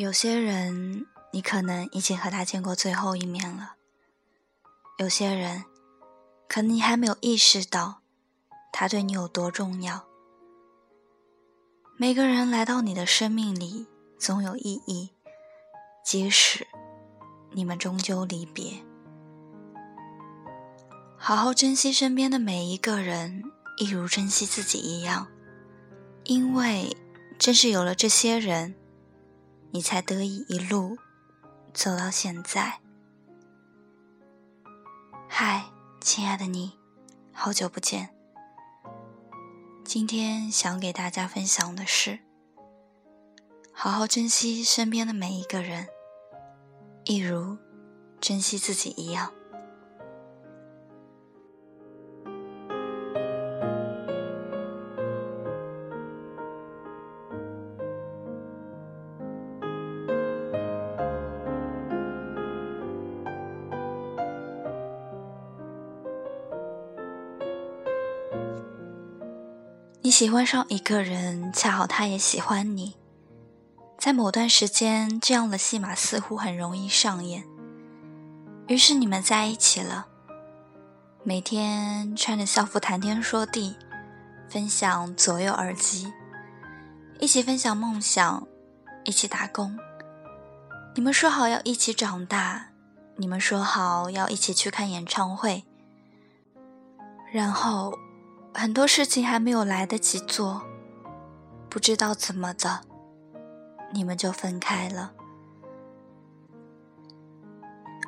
有些人，你可能已经和他见过最后一面了；有些人，可能你还没有意识到他对你有多重要。每个人来到你的生命里，总有意义，即使你们终究离别。好好珍惜身边的每一个人，一如珍惜自己一样，因为正是有了这些人，你才得以一路走到现在。嗨，亲爱的你，好久不见。今天想给大家分享的是，好好珍惜身边的每一个人，一如珍惜自己一样。你喜欢上一个人，恰好他也喜欢你，在某段时间，这样的戏码似乎很容易上演。于是你们在一起了，每天穿着校服谈天说地，分享左右耳机，一起分享梦想，一起打工。你们说好要一起长大，你们说好要一起去看演唱会，然后。很多事情还没有来得及做，不知道怎么的，你们就分开了。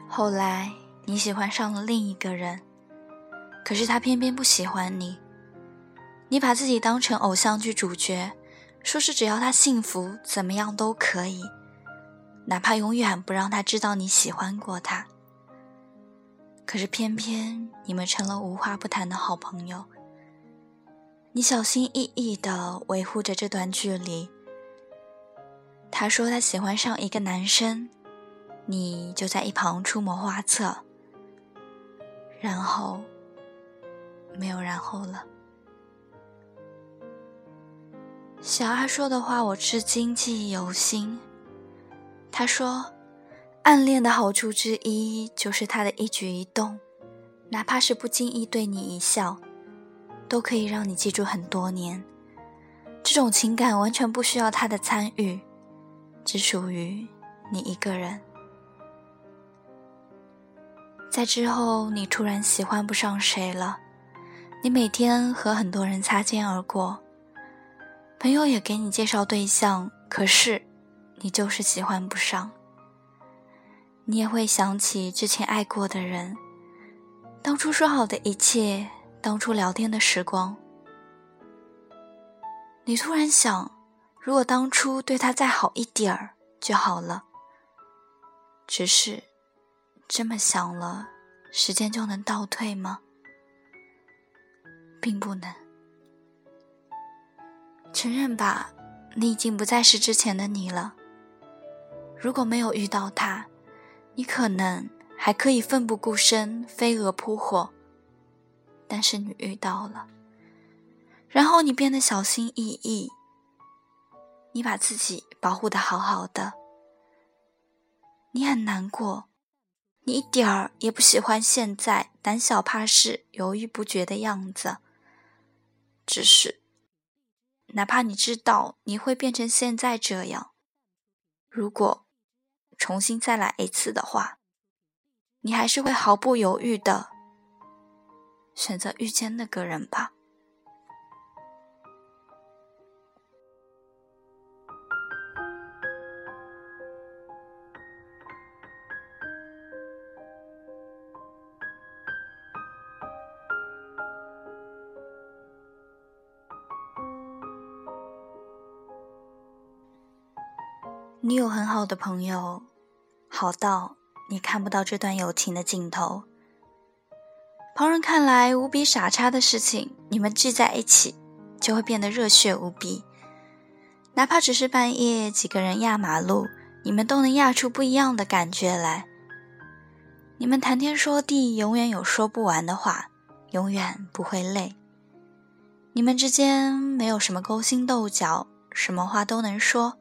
后来你喜欢上了另一个人，可是他偏偏不喜欢你。你把自己当成偶像剧主角，说是只要他幸福，怎么样都可以，哪怕永远不让他知道你喜欢过他。可是偏偏你们成了无话不谈的好朋友。你小心翼翼地维护着这段距离。他说他喜欢上一个男生，你就在一旁出谋划策。然后，没有然后了。小阿说的话我至今记忆犹新。他说，暗恋的好处之一就是他的一举一动，哪怕是不经意对你一笑。都可以让你记住很多年，这种情感完全不需要他的参与，只属于你一个人。在之后，你突然喜欢不上谁了，你每天和很多人擦肩而过，朋友也给你介绍对象，可是你就是喜欢不上。你也会想起之前爱过的人，当初说好的一切。当初聊天的时光，你突然想，如果当初对他再好一点儿就好了。只是，这么想了，时间就能倒退吗？并不能。承认吧，你已经不再是之前的你了。如果没有遇到他，你可能还可以奋不顾身，飞蛾扑火。但是你遇到了，然后你变得小心翼翼，你把自己保护的好好的，你很难过，你一点儿也不喜欢现在胆小怕事、犹豫不决的样子。只是，哪怕你知道你会变成现在这样，如果重新再来一次的话，你还是会毫不犹豫的。选择遇见那个人吧。你有很好的朋友，好到你看不到这段友情的尽头。旁人看来无比傻叉的事情，你们聚在一起就会变得热血无比。哪怕只是半夜几个人压马路，你们都能压出不一样的感觉来。你们谈天说地，永远有说不完的话，永远不会累。你们之间没有什么勾心斗角，什么话都能说。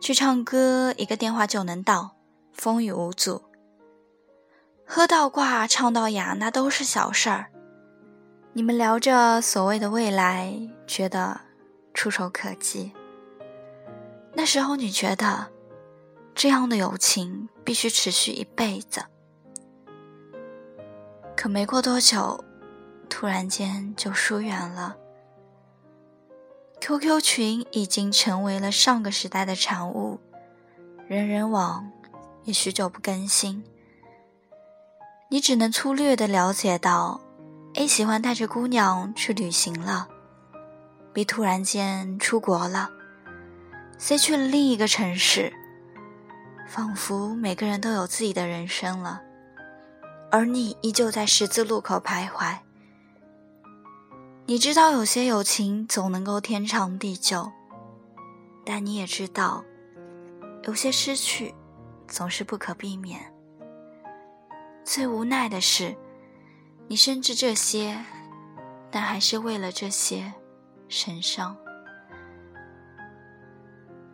去唱歌，一个电话就能到，风雨无阻。喝到挂，唱到哑，那都是小事儿。你们聊着所谓的未来，觉得触手可及。那时候你觉得，这样的友情必须持续一辈子。可没过多久，突然间就疏远了。QQ 群已经成为了上个时代的产物，人人网也许久不更新。你只能粗略的了解到，A 喜欢带着姑娘去旅行了，B 突然间出国了，C 去了另一个城市，仿佛每个人都有自己的人生了，而你依旧在十字路口徘徊。你知道有些友情总能够天长地久，但你也知道，有些失去总是不可避免。最无奈的是，你深知这些，但还是为了这些神伤。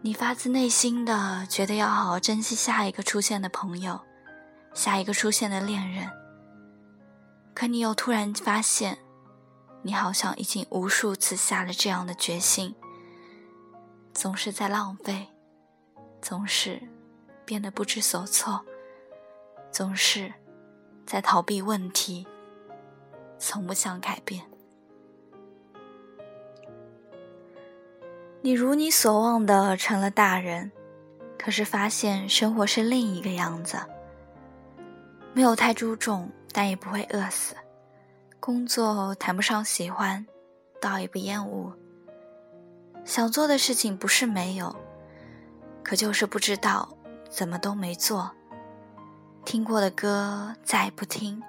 你发自内心的觉得要好好珍惜下一个出现的朋友，下一个出现的恋人，可你又突然发现。你好像已经无数次下了这样的决心，总是在浪费，总是变得不知所措，总是在逃避问题，从不想改变。你如你所望的成了大人，可是发现生活是另一个样子，没有太注重，但也不会饿死。工作谈不上喜欢，倒也不厌恶。想做的事情不是没有，可就是不知道怎么都没做。听过的歌再不听，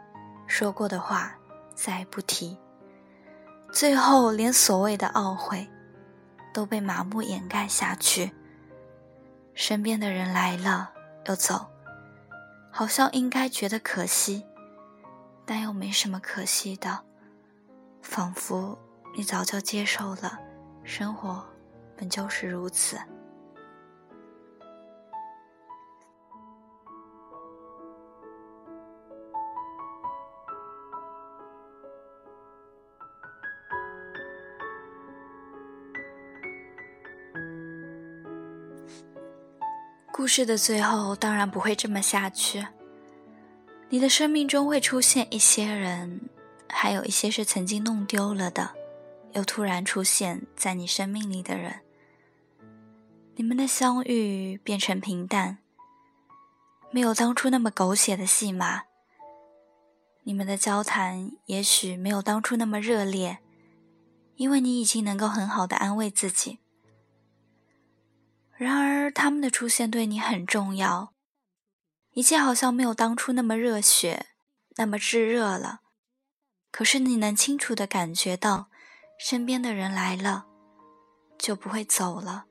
说过的话再不提，最后连所谓的懊悔都被麻木掩盖下去。身边的人来了又走，好像应该觉得可惜。但又没什么可惜的，仿佛你早就接受了，生活本就是如此。故事的最后当然不会这么下去。你的生命中会出现一些人，还有一些是曾经弄丢了的，又突然出现在你生命里的人。你们的相遇变成平淡，没有当初那么狗血的戏码。你们的交谈也许没有当初那么热烈，因为你已经能够很好的安慰自己。然而，他们的出现对你很重要。一切好像没有当初那么热血，那么炙热了。可是你能清楚的感觉到，身边的人来了，就不会走了。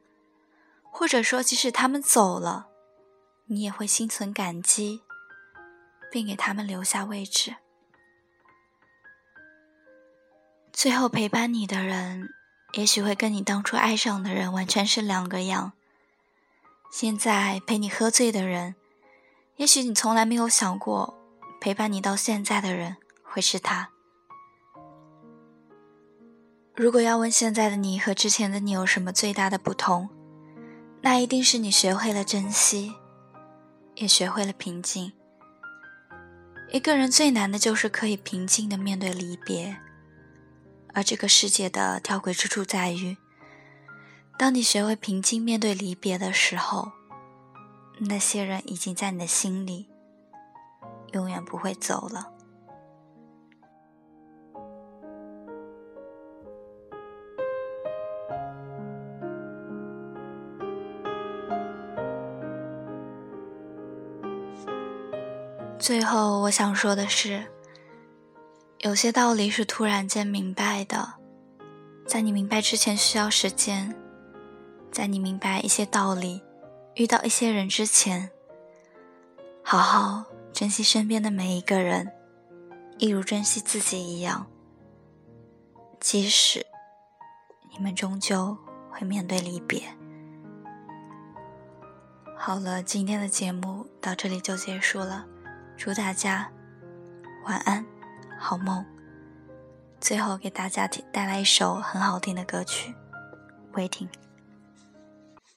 或者说，即使他们走了，你也会心存感激，并给他们留下位置。最后陪伴你的人，也许会跟你当初爱上的人完全是两个样。现在陪你喝醉的人。也许你从来没有想过，陪伴你到现在的人会是他。如果要问现在的你和之前的你有什么最大的不同，那一定是你学会了珍惜，也学会了平静。一个人最难的就是可以平静的面对离别，而这个世界的吊诡之处在于，当你学会平静面对离别的时候。那些人已经在你的心里，永远不会走了。最后，我想说的是，有些道理是突然间明白的，在你明白之前需要时间，在你明白一些道理。遇到一些人之前，好好珍惜身边的每一个人，一如珍惜自己一样。即使你们终究会面对离别。好了，今天的节目到这里就结束了，祝大家晚安，好梦。最后给大家带来一首很好听的歌曲《Waiting》。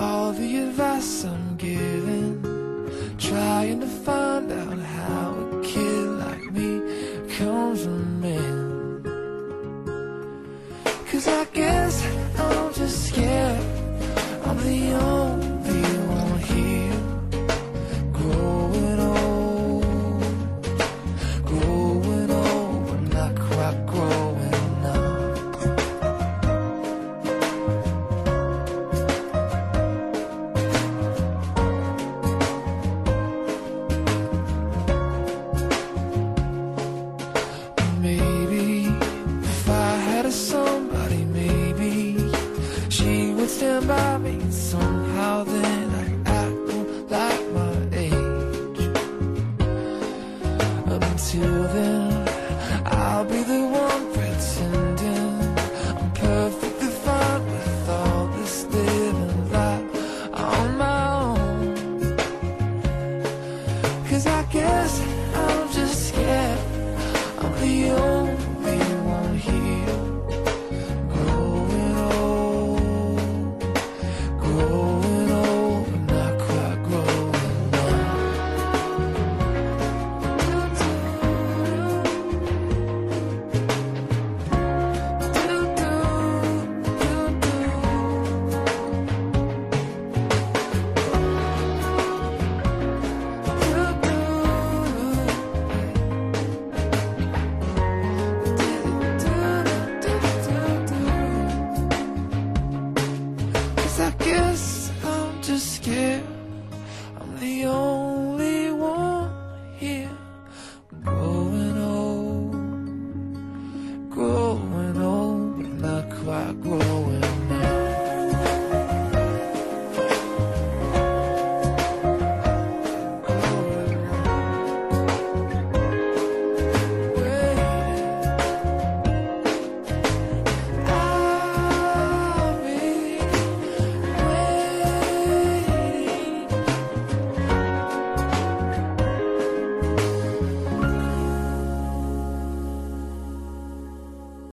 all the advice I'm giving, trying to find out how a kid like me comes a man. Cause I guess I'm just